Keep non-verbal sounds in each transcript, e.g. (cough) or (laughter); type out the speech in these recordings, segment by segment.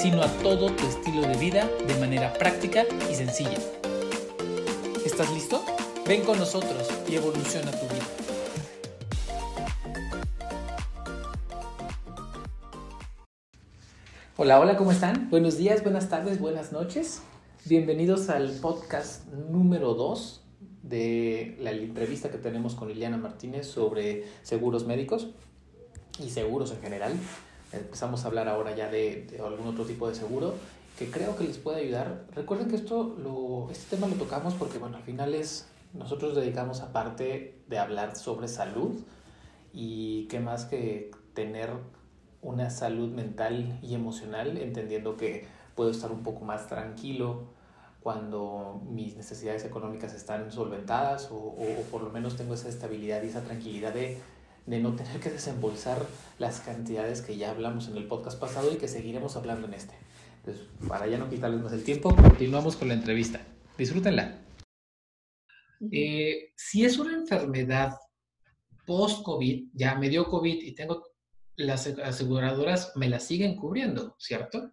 sino a todo tu estilo de vida de manera práctica y sencilla. ¿Estás listo? Ven con nosotros y evoluciona tu vida. Hola, hola, ¿cómo están? Buenos días, buenas tardes, buenas noches. Bienvenidos al podcast número 2 de la entrevista que tenemos con Liliana Martínez sobre seguros médicos y seguros en general. Empezamos a hablar ahora ya de, algún otro tipo de seguro que creo que les puede ayudar. Recuerden que esto lo, este tema lo tocamos porque, bueno, al final es, nosotros dedicamos aparte de hablar sobre salud y qué más que tener una salud mental y emocional, entendiendo que puedo estar un poco más tranquilo cuando mis necesidades económicas están solventadas o, o, por lo menos tengo esa estabilidad y esa tranquilidad de, de, no tener que desembolsar las cantidades que ya hablamos en el podcast pasado y que seguiremos hablando en este. Entonces, para ya no quitarles más el tiempo, continuamos con la entrevista. Disfrútenla. Eh, si es una enfermedad post-COVID, ya me dio COVID y tengo las aseguradoras me la siguen cubriendo, ¿cierto?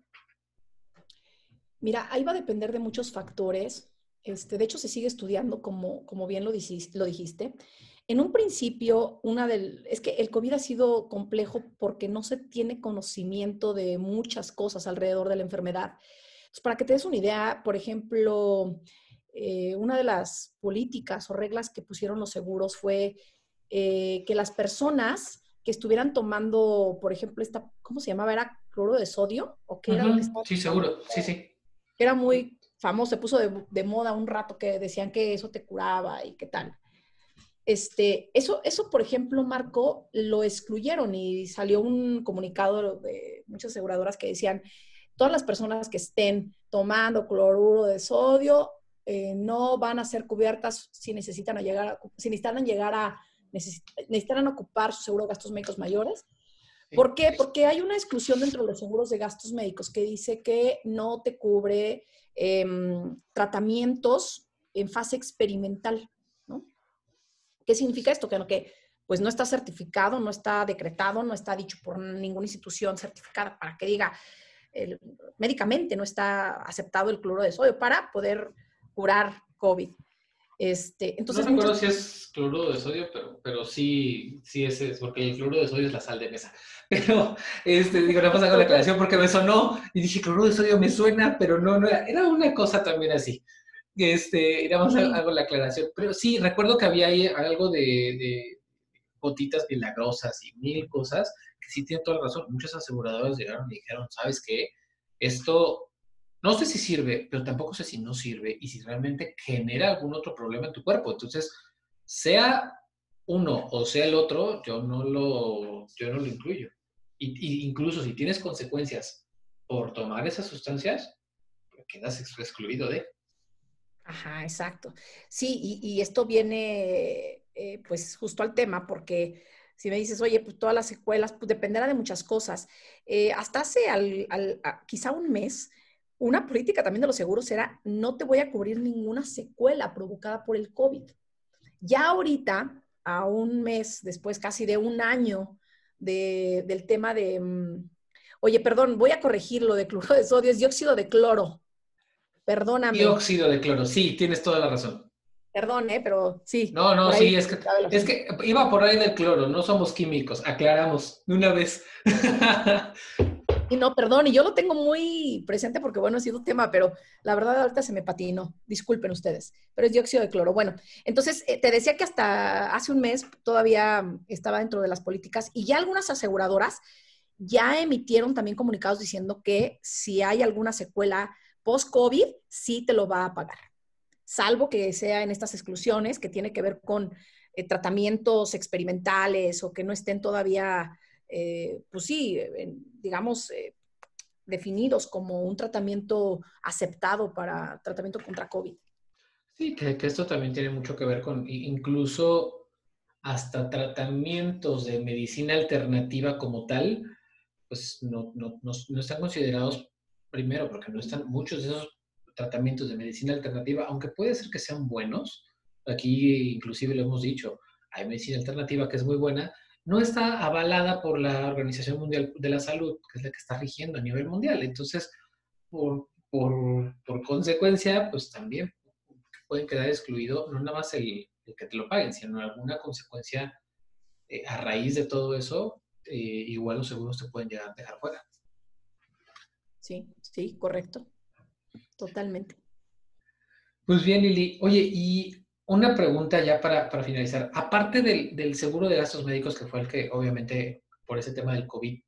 Mira, ahí va a depender de muchos factores. Este, de hecho, se sigue estudiando, como, como bien lo dijiste. En un principio, una del, es que el COVID ha sido complejo porque no se tiene conocimiento de muchas cosas alrededor de la enfermedad. para que te des una idea, por ejemplo, eh, una de las políticas o reglas que pusieron los seguros fue eh, que las personas que estuvieran tomando, por ejemplo, esta, ¿cómo se llamaba? ¿Era cloro de sodio? ¿O qué era? Sí, seguro, sí, sí. Era muy famoso, se puso de, moda un rato que decían que eso te curaba y qué tal. Este, eso, eso, por ejemplo, Marco, lo excluyeron y salió un comunicado de muchas aseguradoras que decían, todas las personas que estén tomando cloruro de sodio eh, no van a ser cubiertas si necesitan, llegar, si necesitan llegar a necesitarán ocupar su seguro de gastos médicos mayores. ¿Por qué? Porque hay una exclusión dentro de los seguros de gastos médicos que dice que no te cubre em, tratamientos en fase experimental. ¿Qué significa esto? Que, que pues no está certificado, no está decretado, no está dicho por ninguna institución certificada para que diga médicamente no está aceptado el cloro de sodio para poder curar COVID. Este, entonces, no recuerdo si es cloruro de sodio, pero, pero sí, sí es, es, porque el cloruro de sodio es la sal de mesa. (laughs) Pero, este, digo, no pasa con la aclaración porque me sonó y dije, cloruro de sodio me suena, pero no, no era, era una cosa también así. Este, era más algo la aclaración. Pero sí, recuerdo que había ahí algo de, de gotitas milagrosas y mil cosas que sí tienen toda la razón. Muchos aseguradores llegaron y dijeron, ¿sabes qué? Esto no sé si sirve, pero tampoco sé si no sirve y si realmente genera algún otro problema en tu cuerpo. Entonces, sea uno o sea el otro, yo no lo, yo no lo incluyo. Y, incluso si tienes consecuencias por tomar esas sustancias, quedas excluido de. Ajá, exacto. Sí, y, esto viene eh, pues justo al tema, porque si me dices, oye, pues todas las secuelas, pues dependerá de muchas cosas. Eh, hasta hace quizá un mes, una política también de los seguros era no te voy a cubrir ninguna secuela provocada por el COVID. Ya ahorita, a un mes después, casi de un año del tema de, mm, oye, perdón, voy a corregir lo de cloro de sodio, es dióxido de cloro. Perdóname. Dióxido de cloro, sí, tienes toda la razón. Perdón, ¿eh? pero sí. No, no, sí, es que, es que iba por ahí del cloro, no somos químicos, aclaramos de una vez. (laughs) Y no, perdón, y yo lo tengo muy presente porque, bueno, ha sido un tema, pero la verdad ahorita se me patinó. Disculpen ustedes, pero es dióxido de cloro. Bueno, entonces eh, te decía que hasta hace un mes todavía estaba dentro de las políticas y ya algunas aseguradoras ya emitieron también comunicados diciendo que si hay alguna secuela post-COVID, sí te lo va a pagar. Salvo que sea en estas exclusiones que tiene que ver con eh, tratamientos experimentales o que no estén todavía eh, pues sí, digamos, eh, definidos como un tratamiento aceptado para tratamiento contra COVID. Sí, que, esto también tiene mucho que ver con incluso hasta tratamientos de medicina alternativa como tal, pues no, no, no, están considerados primero porque no están muchos de esos tratamientos de medicina alternativa, aunque puede ser que sean buenos, aquí inclusive lo hemos dicho, hay medicina alternativa que es muy buena, no está avalada por la Organización Mundial de la Salud, que es la que está rigiendo a nivel mundial. Entonces, por, por, por consecuencia, pues también pueden quedar excluido no nada más el, el que te lo paguen, sino alguna consecuencia eh, a raíz de todo eso, eh, igual los seguros te pueden llegar a dejar fuera. Sí, sí, correcto. Totalmente. Pues bien, Lili. Oye, y una pregunta ya para, finalizar. Aparte del, seguro de gastos médicos, que fue el que obviamente por ese tema del COVID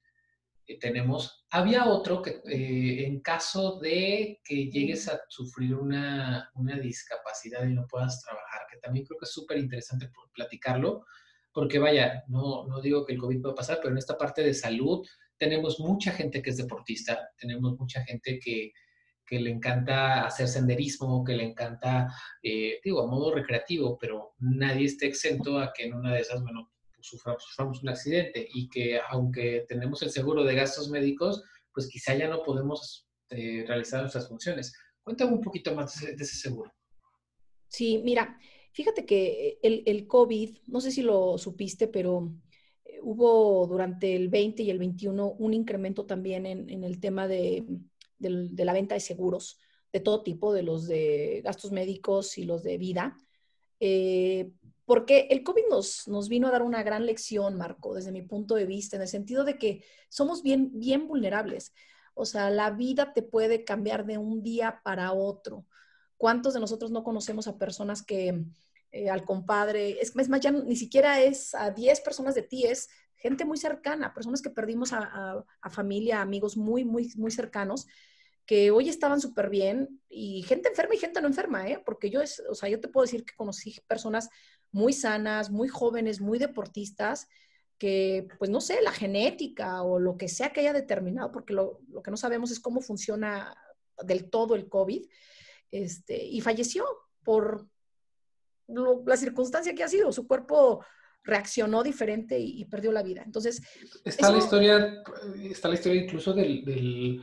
eh, tenemos, había otro que eh, en caso de que llegues a sufrir una, discapacidad y no puedas trabajar, que también creo que es súper interesante platicarlo, porque vaya, no, no digo que el COVID pueda pasar, pero en esta parte de salud tenemos mucha gente que es deportista, tenemos mucha gente que le encanta hacer senderismo, que le encanta, eh, digo, a modo recreativo, pero nadie esté exento a que en una de esas, bueno, pues suframos, un accidente y que aunque tenemos el seguro de gastos médicos, pues quizá ya no podemos eh, realizar nuestras funciones. Cuéntame un poquito más de ese, seguro. Sí, mira, fíjate que el, el, COVID, no sé si lo supiste, pero eh, hubo durante el 20 y el 21 un incremento también en, el tema de la venta de seguros de todo tipo, de los de gastos médicos y los de vida. Eh, porque el COVID nos, nos vino a dar una gran lección, Marco, desde mi punto de vista, en el sentido de que somos bien, bien vulnerables. O sea, la vida te puede cambiar de un día para otro. ¿Cuántos de nosotros no conocemos a personas que eh, al compadre, es, más, ya ni siquiera es a 10 personas de ti, es gente muy cercana, personas que perdimos a, a familia, amigos muy, muy, muy cercanos, que hoy estaban súper bien y gente enferma y gente no enferma, ¿eh? Porque yo, es, o sea, yo te puedo decir que conocí personas muy sanas, muy jóvenes, muy deportistas, que, pues no sé, la genética o lo que sea que haya determinado, porque lo, lo que no sabemos es cómo funciona del todo el COVID, este, y falleció por la circunstancia que ha sido. Su cuerpo reaccionó diferente y, perdió la vida. Entonces... Está, la, historia, está la historia incluso del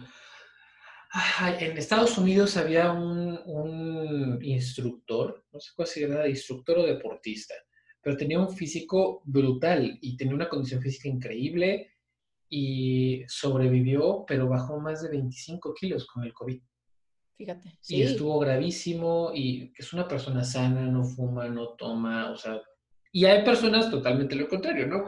en Estados Unidos había un, instructor, no sé cuál si era instructor o deportista, pero tenía un físico brutal y tenía una condición física increíble y sobrevivió, pero bajó más de 25 kilos con el COVID. Fíjate. Y estuvo gravísimo y es una persona sana, no fuma, no toma, o sea, y hay personas totalmente lo contrario, ¿no?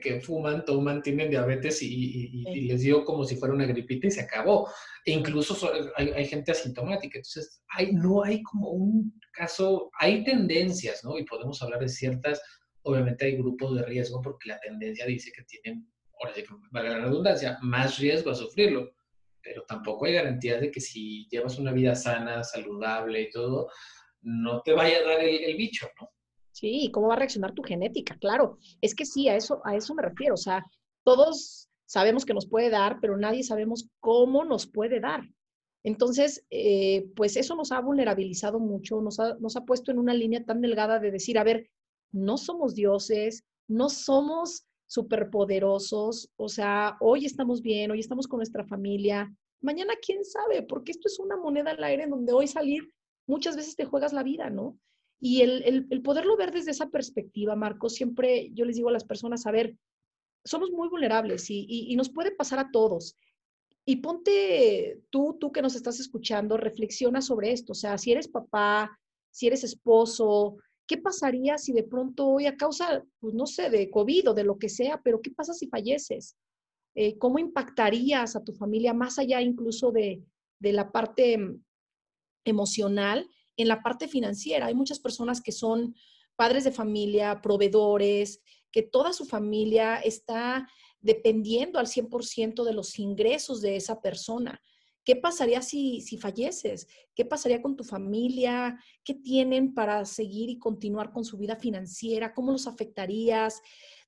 que fuman, toman, tienen diabetes y, les dio como si fuera una gripita y se acabó. E incluso hay, gente asintomática. Entonces, hay, no hay como un caso, hay tendencias, ¿no? Y podemos hablar de ciertas, obviamente hay grupos de riesgo porque la tendencia dice que tienen, ahora sí que vale la redundancia, más riesgo a sufrirlo. Pero tampoco hay garantía de que si llevas una vida sana, saludable y todo, no te vaya a dar el, bicho, ¿no? Sí, ¿cómo va a reaccionar tu genética? Claro, es que sí, a eso, a eso me refiero. O sea, todos sabemos que nos puede dar, pero nadie sabemos cómo nos puede dar. Entonces, eh, pues eso nos ha vulnerabilizado mucho, nos ha, nos ha puesto en una línea tan delgada de decir, a ver, no somos dioses, no somos superpoderosos, o sea, hoy estamos bien, hoy estamos con nuestra familia, mañana quién sabe, porque esto es una moneda al aire en donde hoy salir muchas veces te juegas la vida, ¿no? Y el, el, poderlo ver desde esa perspectiva, Marco, siempre yo les digo a las personas, a ver, somos muy vulnerables y, y, nos puede pasar a todos. Y ponte tú, tú que nos estás escuchando, reflexiona sobre esto. O sea, si eres papá, si eres esposo, ¿qué pasaría si de pronto hoy a causa, pues no sé, de COVID o de lo que sea, pero qué pasa si falleces? Eh, ¿Cómo impactarías a tu familia más allá incluso de, de la parte mm, emocional? en la parte financiera. Hay muchas personas que son padres de familia, proveedores, que toda su familia está dependiendo al 100% de los ingresos de esa persona. ¿Qué pasaría si, si falleces? ¿Qué pasaría con tu familia? ¿Qué tienen para seguir y continuar con su vida financiera? ¿Cómo los afectarías?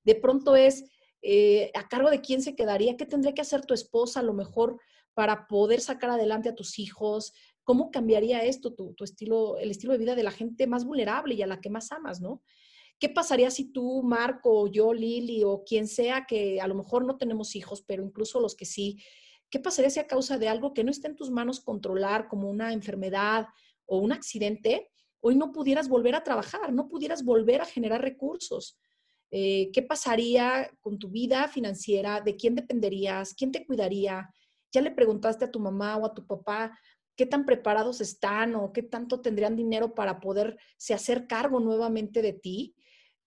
De pronto es, eh, ¿a cargo de quién se quedaría? ¿Qué tendría que hacer tu esposa a lo mejor para poder sacar adelante a tus hijos? ¿Cómo cambiaría esto tu, tu estilo, el estilo de vida de la gente más vulnerable y a la que más amas, ¿no? ¿Qué pasaría si tú, Marco, o yo, Lili, o quien sea que a lo mejor no tenemos hijos, pero incluso los que sí, qué pasaría si a causa de algo que no está en tus manos controlar, como una enfermedad o un accidente, hoy no pudieras volver a trabajar, no pudieras volver a generar recursos? Eh, ¿Qué pasaría con tu vida financiera? ¿De quién dependerías? ¿Quién te cuidaría? ¿Ya le preguntaste a tu mamá o a tu papá qué tan preparados están o qué tanto tendrían dinero para poderse hacer cargo nuevamente de ti?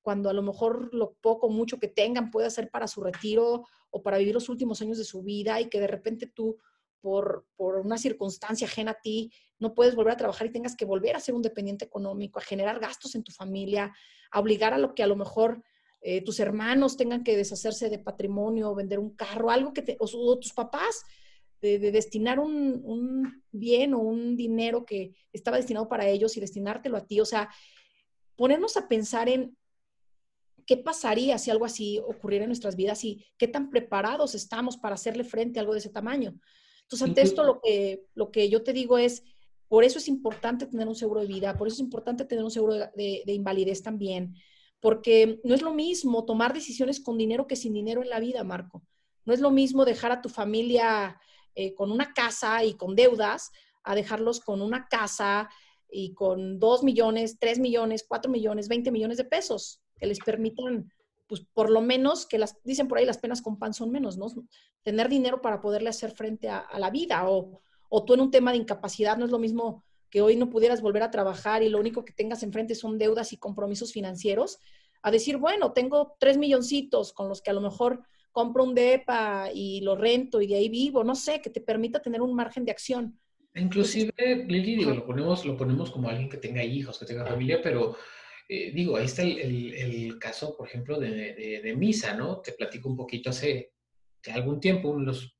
Cuando a lo mejor lo poco, mucho que tengan puede ser para su retiro o para vivir los últimos años de su vida y que de repente tú, por, por una circunstancia ajena a ti, no puedes volver a trabajar y tengas que volver a ser un dependiente económico, a generar gastos en tu familia, a obligar a lo que a lo mejor eh, tus hermanos tengan que deshacerse de patrimonio, vender un carro, algo que te, o, tus papás, de, destinar un, un, bien o un dinero que estaba destinado para ellos y destinártelo a ti. O sea, ponernos a pensar en ¿qué pasaría si algo así ocurriera en nuestras vidas y qué tan preparados estamos para hacerle frente a algo de ese tamaño? Entonces, ante esto, lo que, lo que yo te digo es, por eso es importante tener un seguro de vida, por eso es importante tener un seguro de, invalidez también, porque no es lo mismo tomar decisiones con dinero que sin dinero en la vida, Marco. No es lo mismo dejar a tu familia eh, con una casa y con deudas a dejarlos con una casa y con dos millones, tres millones, cuatro millones, veinte millones de pesos que les permitan, pues por lo menos, que las, dicen por ahí, las penas con pan son menos, ¿no? Tener dinero para poderle hacer frente a, la vida o, o tú en un tema de incapacidad no es lo mismo que hoy no pudieras volver a trabajar y lo único que tengas enfrente son deudas y compromisos financieros, a decir, bueno, tengo tres milloncitos con los que a lo mejor compro un DEPA y lo rento y de ahí vivo, no sé, que te permita tener un margen de acción. Inclusive, Lili, digo, lo ponemos, lo ponemos como alguien que tenga hijos, que tenga familia, pero eh, digo, ahí está el, caso, por ejemplo, de, Misa, ¿no? Te platico un poquito hace, algún tiempo, uno de los,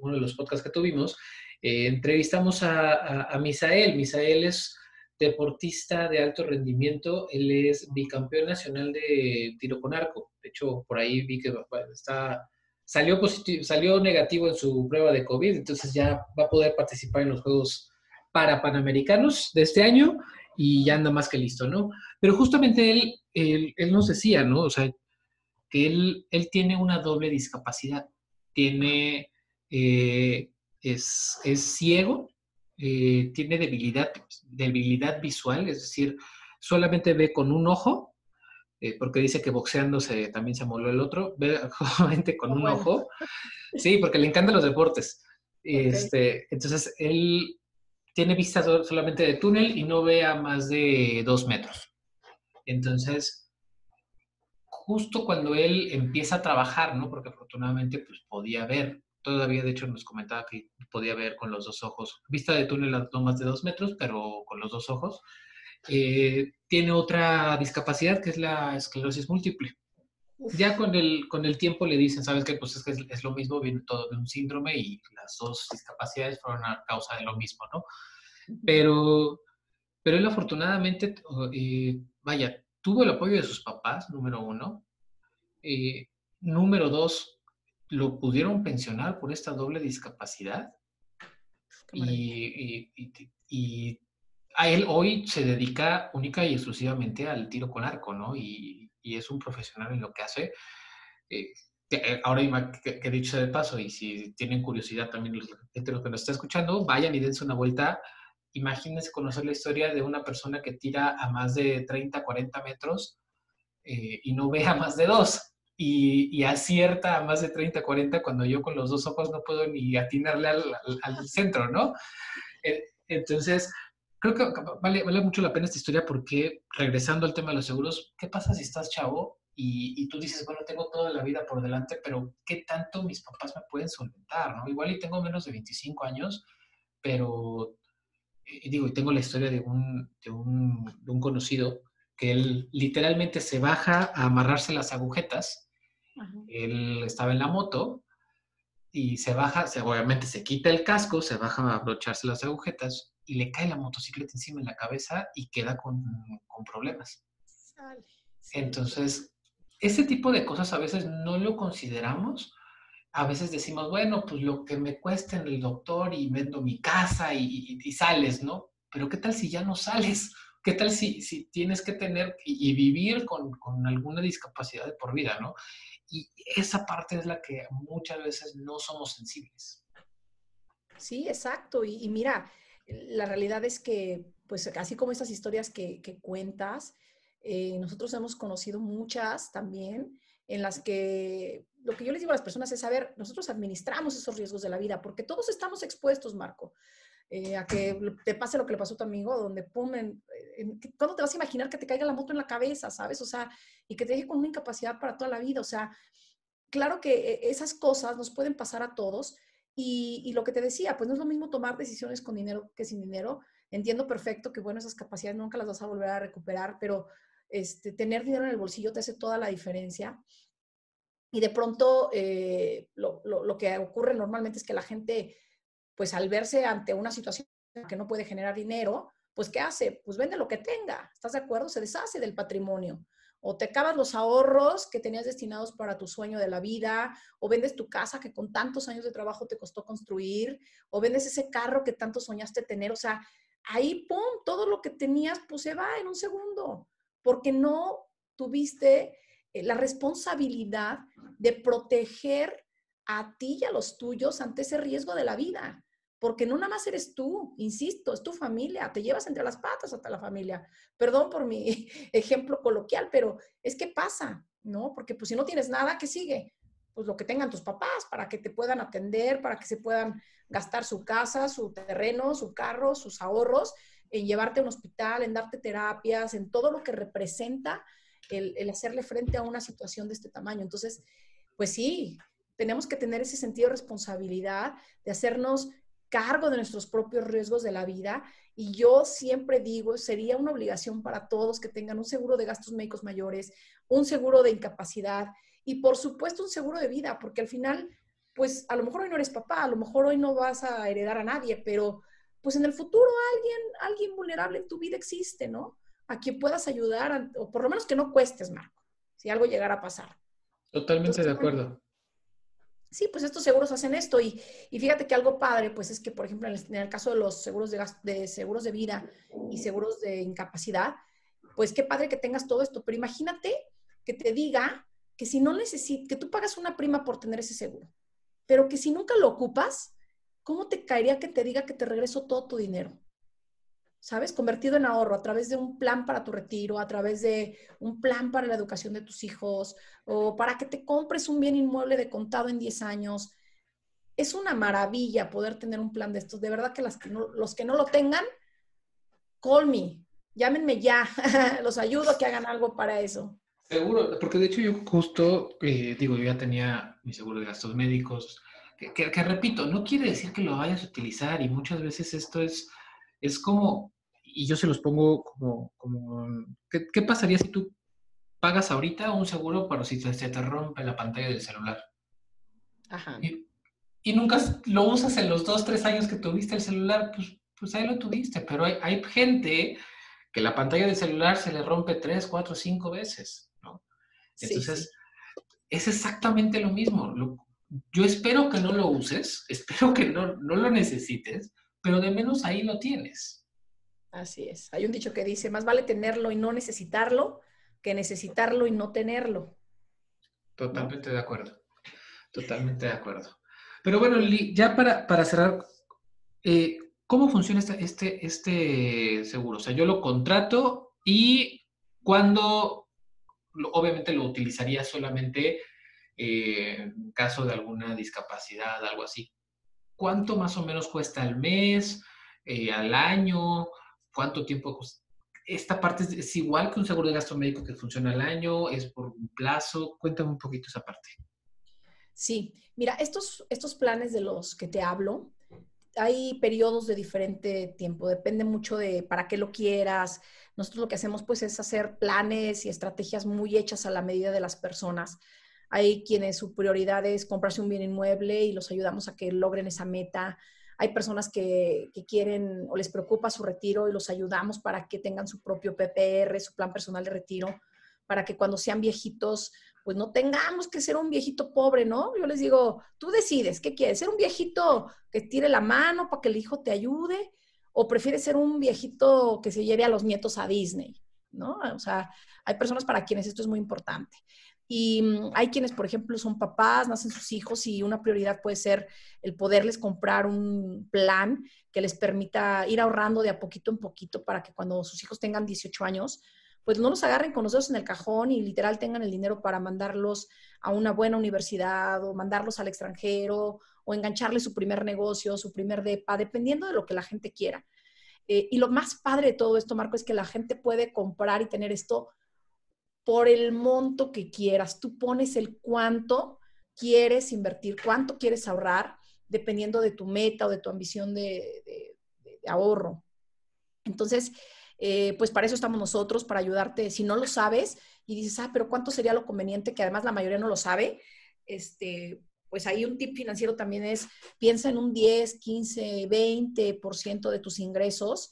uno de los podcasts que tuvimos, eh, entrevistamos a, Misael. Misael es deportista de alto rendimiento, él es bicampeón nacional de tiro con arco. De hecho, por ahí vi que está, salió, positivo, salió negativo en su prueba de COVID, entonces ya va a poder participar en los Juegos para Panamericanos de este año y ya anda más que listo, ¿no? Pero justamente él, él, nos decía, ¿no? O sea, que él, él tiene una doble discapacidad. Tiene, eh, es, ciego, eh, tiene debilidad, debilidad visual, es decir, solamente ve con un ojo, eh, porque dice que boxeándose también se moló el otro, ve (laughs) solamente con un ojo. Sí, porque le encantan los deportes. Este, entonces, él tiene vista solamente de túnel y no ve a más de dos metros. Entonces, justo cuando él empieza a trabajar, ¿no? Porque afortunadamente pues podía ver, todavía de hecho nos comentaba que podía ver con los dos ojos, vista de túnel a no más de dos metros, pero con los dos ojos. Eh, tiene otra discapacidad que es la esclerosis múltiple. Ya con el, con el tiempo le dicen, ¿sabes qué? Pues es que es, lo mismo, viene todo de un síndrome y las dos discapacidades fueron a causa de lo mismo, ¿no? Pero, pero él afortunadamente, eh, vaya, tuvo el apoyo de sus papás, número uno. Eh, número dos, lo pudieron pensionar por esta doble discapacidad. Y, y, a él hoy se dedica única y exclusivamente al tiro con arco, ¿no? Y, y es un profesional en lo que hace. Eh, eh, ahora que, he dicho de paso, y si tienen curiosidad también los que nos está escuchando, vayan y dense una vuelta. Imagínense conocer la historia de una persona que tira a más de 30, 40 metros eh, y no ve a más de dos. Y, acierta a más de 30, 40 cuando yo con los dos ojos no puedo ni atinarle al, al centro, ¿no? Entonces, creo que vale, vale mucho la pena esta historia porque, regresando al tema de los seguros, ¿qué pasa si estás chavo y, tú dices, bueno, tengo toda la vida por delante, pero ¿qué tanto mis papás me pueden solventar? ¿no? Igual y tengo menos de 25 años, pero, y digo, y tengo la historia de un, de un, de un conocido que él literalmente se baja a amarrarse las agujetas. Él estaba en la moto y se baja, se, obviamente se quita el casco, se baja a abrocharse las agujetas y le cae la motocicleta encima en la cabeza y queda con, problemas. Entonces, ese tipo de cosas a veces no lo consideramos a veces decimos, bueno, pues lo que me cuesta en el doctor y vendo mi casa y, sales, ¿no? Pero ¿qué tal si ya no sales? ¿Qué tal si, si tienes que tener y, vivir con, con, alguna discapacidad de por vida, ¿no? Y esa parte es la que muchas veces no somos sensibles. Sí, exacto. Y, mira, la realidad es que, pues así como estas historias que, que cuentas, eh, nosotros hemos conocido muchas también en las que lo que yo les digo a las personas es saber, nosotros administramos esos riesgos de la vida, porque todos estamos expuestos, Marco, eh, a que te pase lo que le pasó a tu amigo, donde pum, ¿cuándo te vas a imaginar que te caiga la moto en la cabeza, sabes? O sea, y que te deje con una incapacidad para toda la vida. O sea, claro que e, esas cosas nos pueden pasar a todos. Y, lo que te decía, pues no es lo mismo tomar decisiones con dinero que sin dinero. Entiendo perfecto que, bueno, esas capacidades nunca las vas a volver a recuperar, pero este, tener dinero en el bolsillo te hace toda la diferencia. Y de pronto eh, lo, que ocurre normalmente es que la gente, pues al verse ante una situación que no puede generar dinero, pues ¿qué hace? Pues vende lo que tenga, ¿estás de acuerdo? Se deshace del patrimonio. O te acabas los ahorros que tenías destinados para tu sueño de la vida, o vendes tu casa que con tantos años de trabajo te costó construir, o vendes ese carro que tanto soñaste tener. O sea, ahí, ¡pum!, todo lo que tenías, pues se va en un segundo porque no tuviste eh, la responsabilidad de proteger a ti y a los tuyos ante ese riesgo de la vida. Porque no nada más eres tú, insisto, es tu familia, te llevas entre las patas hasta la familia. Perdón por mi (laughs) ejemplo coloquial, pero es que pasa, ¿no? Porque pues si no tienes nada, ¿qué sigue? Pues lo que tengan tus papás para que te puedan atender, para que se puedan gastar su casa, su terreno, su carro, sus ahorros en llevarte a un hospital, en darte terapias, en todo lo que representa el, hacerle frente a una situación de este tamaño. Entonces, pues sí, tenemos que tener ese sentido de responsabilidad, de hacernos cargo de nuestros propios riesgos de la vida. Y yo siempre digo, sería una obligación para todos que tengan un seguro de gastos médicos mayores, un seguro de incapacidad y por supuesto un seguro de vida, porque al final, pues a lo mejor hoy no eres papá, a lo mejor hoy no vas a heredar a nadie, pero pues en el futuro alguien, alguien vulnerable en tu vida existe, ¿no? A quien puedas ayudar, o por lo menos que no cuestes, Marco, si algo llegara a pasar. Totalmente de acuerdo. Sí, pues estos seguros hacen esto y, fíjate que algo padre, pues es que, por ejemplo, en el, caso de los seguros de, de seguros de vida y seguros de incapacidad, pues qué padre que tengas todo esto, pero imagínate que te diga que si no necesitas, que tú pagas una prima por tener ese seguro, pero que si nunca lo ocupas, ¿cómo te caería que te diga que te regreso todo tu dinero? ¿Sabes? Convertido en ahorro a través de un plan para tu retiro, a través de un plan para la educación de tus hijos o para que te compres un bien inmueble de contado en 10 años. Es una maravilla poder tener un plan de estos. De verdad que, los que no lo tengan, call me, llámenme ya. (laughs) los ayudo a que hagan algo para eso. Seguro, porque de hecho yo justo, eh, digo, yo ya tenía mi seguro de gastos médicos, que, repito, no quiere decir que lo vayas a utilizar y muchas veces esto es, es como, y yo se los pongo como, como ¿qué, pasaría si tú pagas ahorita un seguro para si se te rompe la pantalla del celular? Ajá. Y, nunca lo usas en los dos, tres años que tuviste el celular, pues, pues ahí lo tuviste, pero hay, hay gente que la pantalla del celular se le rompe tres, cuatro, cinco veces, ¿no? Entonces, es exactamente lo mismo yo espero que no lo uses, (laughs) espero que no, lo necesites, pero de menos ahí lo tienes. Así es. Hay un dicho que dice, más vale tenerlo y no necesitarlo que necesitarlo y no tenerlo. Totalmente de acuerdo. Totalmente de acuerdo. Pero bueno, ya para, cerrar, eh, ¿cómo funciona este, este, este seguro? O sea, yo lo contrato y cuando, obviamente lo utilizaría solamente eh, en caso de alguna discapacidad, algo así. ¿Cuánto más o menos cuesta al mes, eh, al año? ¿Cuánto tiempo? Esta parte es, igual que un seguro de gasto médico que funciona al año, es por un plazo. Cuéntame un poquito esa parte. Sí, mira, estos, estos planes de los que te hablo, hay periodos de diferente tiempo, depende mucho de para qué lo quieras. Nosotros lo que hacemos pues es hacer planes y estrategias muy hechas a la medida de las personas. Hay quienes su prioridad es comprarse un bien inmueble y los ayudamos a que logren esa meta. Hay personas que, quieren o les preocupa su retiro y los ayudamos para que tengan su propio PPR, su plan personal de retiro, para que cuando sean viejitos pues no tengamos que ser un viejito pobre, ¿no? Yo les digo, tú decides, ¿qué quieres? ¿Ser un viejito que tire la mano para que el hijo te ayude? ¿O prefieres ser un viejito que se lleve a los nietos a Disney? ¿No? O sea, hay personas para quienes esto es muy importante. Y mm, hay quienes, por ejemplo, son papás, nacen sus hijos y una prioridad puede ser el poderles comprar un plan que les permita ir ahorrando de a poquito en poquito para que cuando sus hijos tengan 18 años, pues no los agarren con los dedos en el cajón y literal tengan el dinero para mandarlos a una buena universidad o mandarlos al extranjero o engancharles su primer negocio, su primer DEPA, dependiendo de lo que la gente quiera. Eh, y lo más padre de todo esto, Marco, es que la gente puede comprar y tener esto por el monto que quieras. Tú pones el cuánto quieres invertir, cuánto quieres ahorrar, dependiendo de tu meta o de tu ambición de, ahorro. Entonces, eh, pues para eso estamos nosotros, para ayudarte. Si no lo sabes y dices, ah, pero ¿cuánto sería lo conveniente? Que además la mayoría no lo sabe. Este, pues ahí un tip financiero también es, piensa en un 10, 15, 20% de tus ingresos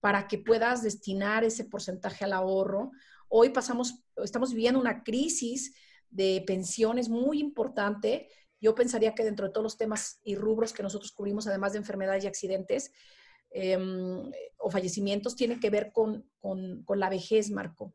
para que puedas destinar ese porcentaje al ahorro. Hoy pasamos, estamos viviendo una crisis de pensiones muy importante. Yo pensaría que dentro de todos los temas y rubros que nosotros cubrimos, además de enfermedades y accidentes, Em, o fallecimientos tiene que ver con, la vejez, Marco.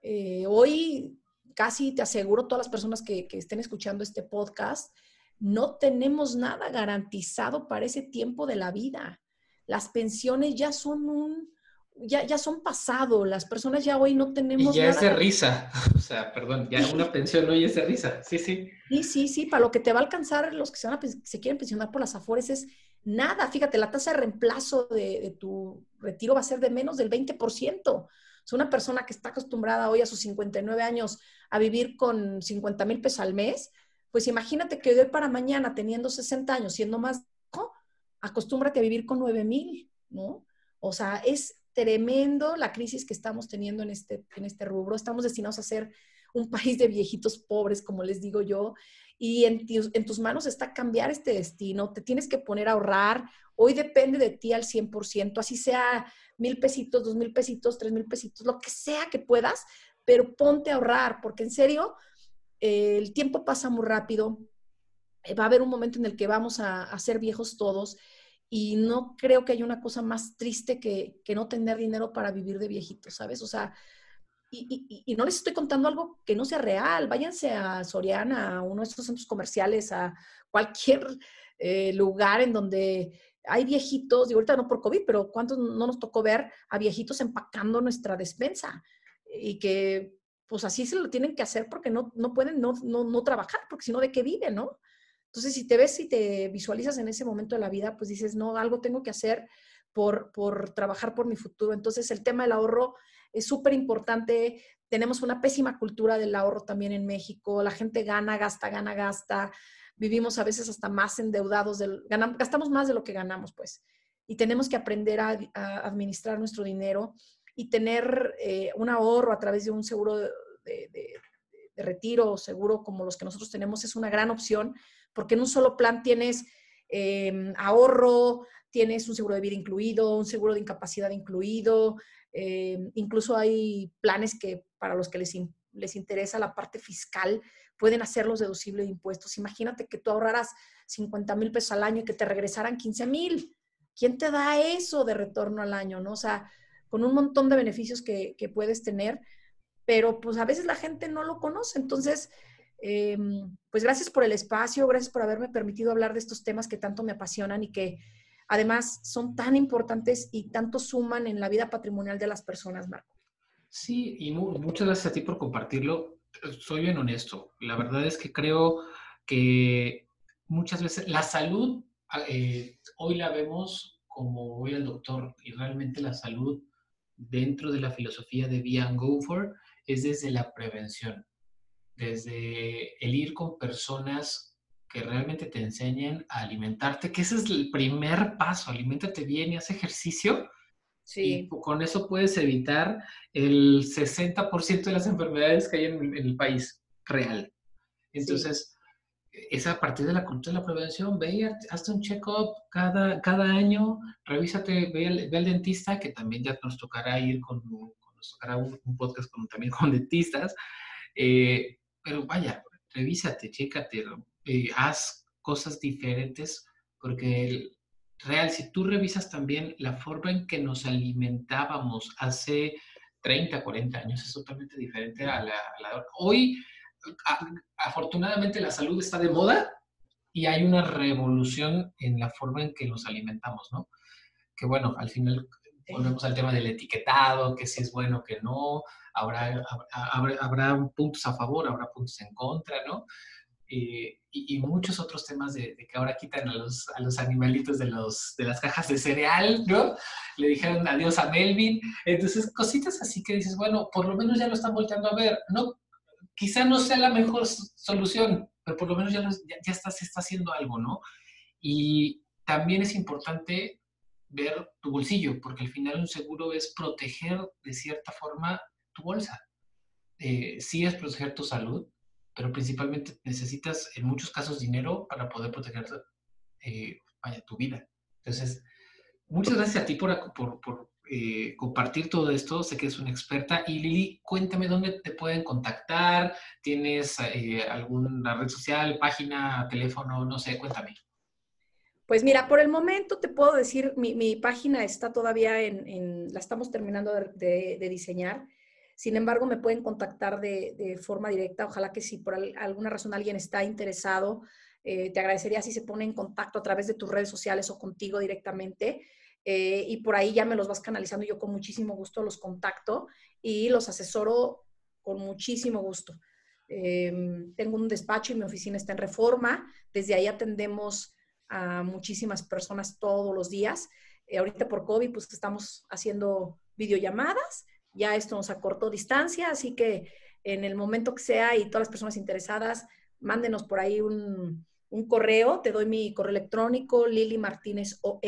Eh, hoy casi te aseguro, todas las personas que, estén escuchando este podcast, no tenemos nada garantizado para ese tiempo de la vida. Las pensiones ya son un, ya, ya son pasado, las personas ya hoy no tenemos... Y ya es de risa, (laughs) o sea, perdón, ya una pensión hoy es de risa, sí, sí. Sí, sí, sí, para lo que te va a alcanzar los que se, van se quieren pensionar por las afores es nada. Fíjate, la tasa de reemplazo de, tu retiro va a ser de menos del 20%. O sea, una persona que está acostumbrada hoy a sus 59 años a vivir con 50 mil pesos al mes, pues imagínate que de hoy para mañana, teniendo 60 años, siendo más, acostúmbrate a vivir con 9 mil, ¿no? O sea, es tremendo la crisis que estamos teniendo en este, en este rubro. Estamos destinados a ser un país de viejitos pobres, como les digo yo, y en, tus manos está cambiar este destino, te tienes que poner a ahorrar, hoy depende de ti al 100%, así sea mil pesitos, dos mil pesitos, tres mil pesitos, lo que sea que puedas, pero ponte a ahorrar, porque en serio, eh, el tiempo pasa muy rápido, eh, va a haber un momento en el que vamos a, ser viejos todos y no creo que haya una cosa más triste que, que no tener dinero para vivir de viejito, ¿sabes? O sea, y, no les estoy contando algo que no sea real. Váyanse a Soriana, a uno de estos centros comerciales, a cualquier eh, lugar en donde hay viejitos, y ahorita no por COVID, pero ¿cuántos no nos tocó ver a viejitos empacando nuestra despensa? Y que pues así se lo tienen que hacer porque no, no pueden no, no, trabajar, porque si no, ¿de qué viven, no? Entonces, si te ves y te visualizas en ese momento de la vida, pues dices, no, algo tengo que hacer por, por trabajar por mi futuro. Entonces, el tema del ahorro es súper importante. Tenemos una pésima cultura del ahorro también en México. La gente gana, gasta, gana, gasta. Vivimos a veces hasta más endeudados, del, ganamos, gastamos más de lo que ganamos, pues. Y tenemos que aprender a, administrar nuestro dinero y tener eh, un ahorro a través de un seguro de, de, retiro, seguro como los que nosotros tenemos, es una gran opción, porque en un solo plan tienes em, ahorro, tienes un seguro de vida incluido, un seguro de incapacidad incluido, eh, incluso hay planes que para los que les, les interesa la parte fiscal pueden hacerlos deducibles de impuestos. Imagínate que tú ahorraras 50 mil pesos al año y que te regresaran 15 mil. ¿Quién te da eso de retorno al año? ¿no? O sea, con un montón de beneficios que, que puedes tener, pero pues a veces la gente no lo conoce. Entonces, eh, pues gracias por el espacio, gracias por haberme permitido hablar de estos temas que tanto me apasionan y que además son tan importantes y tanto suman en la vida patrimonial de las personas, Marco. Sí, y muchas gracias a ti por compartirlo. Soy bien honesto. La verdad es que creo que muchas veces la salud, eh, hoy la vemos como voy al doctor y realmente la salud dentro de la filosofía de Bian Gofor es desde la prevención, desde el ir con personas que realmente te enseñen a alimentarte, que ese es el primer paso, aliméntate bien y haz ejercicio. Sí. Y con eso puedes evitar el 60% de las enfermedades que hay en, el país real. Entonces, es a partir de la cultura de la prevención, ve y hazte un check-up cada, cada año, revísate, ve al, ve al, dentista, que también ya nos tocará ir con, nos tocará un, podcast con, también con dentistas. Eh, pero vaya, revísate, chécate, eh, haz cosas diferentes, porque el, real, si tú revisas también la forma en que nos alimentábamos hace 30, 40 años, es totalmente diferente a la, Hoy, afortunadamente, la salud está de moda y hay una revolución en la forma en que nos alimentamos, ¿no? Que bueno, al final volvemos al tema del etiquetado, que si es bueno, que no, habrá, habrá, habrá puntos a favor, habrá puntos en contra, ¿no? Eh, y, muchos otros temas de, que ahora quitan a los, a los animalitos de, los, de las cajas de cereal, ¿no? Le dijeron adiós a Melvin. Entonces, cositas así que dices, bueno, por lo menos ya lo están volteando a ver. No, quizá no sea la mejor solución, pero por lo menos ya, ya, ya está, se está haciendo algo, ¿no? Y también es importante ver tu bolsillo, porque al final un seguro es proteger de cierta forma tu bolsa. Eh, sí es proteger tu salud, pero principalmente necesitas en muchos casos dinero para poder proteger eh, tu vida. Entonces, muchas gracias a ti por, por, eh, compartir todo esto. Sé que es una experta. Y Lili, cuéntame dónde te pueden contactar. ¿Tienes alguna red social, página, teléfono? No sé, cuéntame. Pues mira, por el momento te puedo decir, mi, página está todavía en, la estamos terminando de diseñar. Sin embargo, me pueden contactar de, forma directa. Ojalá que si por alguna razón alguien está interesado, eh, te agradecería si se pone en contacto a través de tus redes sociales o contigo directamente. Eh, y por ahí ya me los vas canalizando. Yo con muchísimo gusto los contacto y los asesoro con muchísimo gusto. Em, tengo un despacho y mi oficina está en reforma. Desde ahí atendemos a muchísimas personas todos los días. Eh, ahorita por COVID, pues estamos haciendo videollamadas ya esto nos acortó distancia, así que en el momento que sea y todas las personas interesadas, mándenos por ahí un, correo. Te doy mi correo electrónico, lilimartinezor,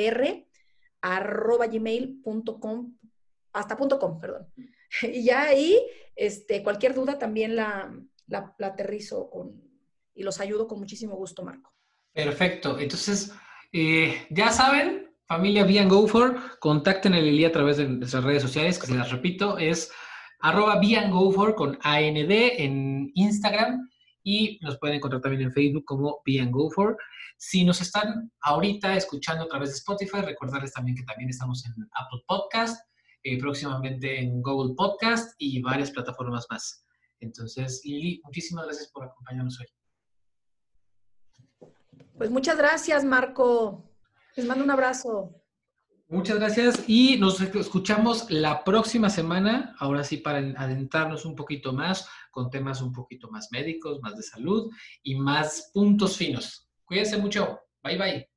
arroba gmail.com, hasta punto com, perdón. (laughs) Y ya ahí, este, cualquier duda también la, la, aterrizo con, y los ayudo con muchísimo gusto, Marco. Perfecto. Entonces, eh, ya saben, Familia Be Go For, contacten a Lili a través de nuestras redes sociales, que se las repito, es arroba Be Go For con AND en Instagram y nos pueden encontrar también en Facebook como Be Go For. Si nos están ahorita escuchando a través de Spotify, recordarles también que también estamos en Apple Podcast, eh, próximamente en Google Podcast y varias plataformas más. Entonces, Lili, muchísimas gracias por acompañarnos hoy. Pues muchas gracias, Marco. Les mando un abrazo. Muchas gracias y nos escuchamos la próxima semana, ahora sí para adentrarnos un poquito más con temas un poquito más médicos, más de salud y más puntos finos. Cuídense mucho. Bye bye.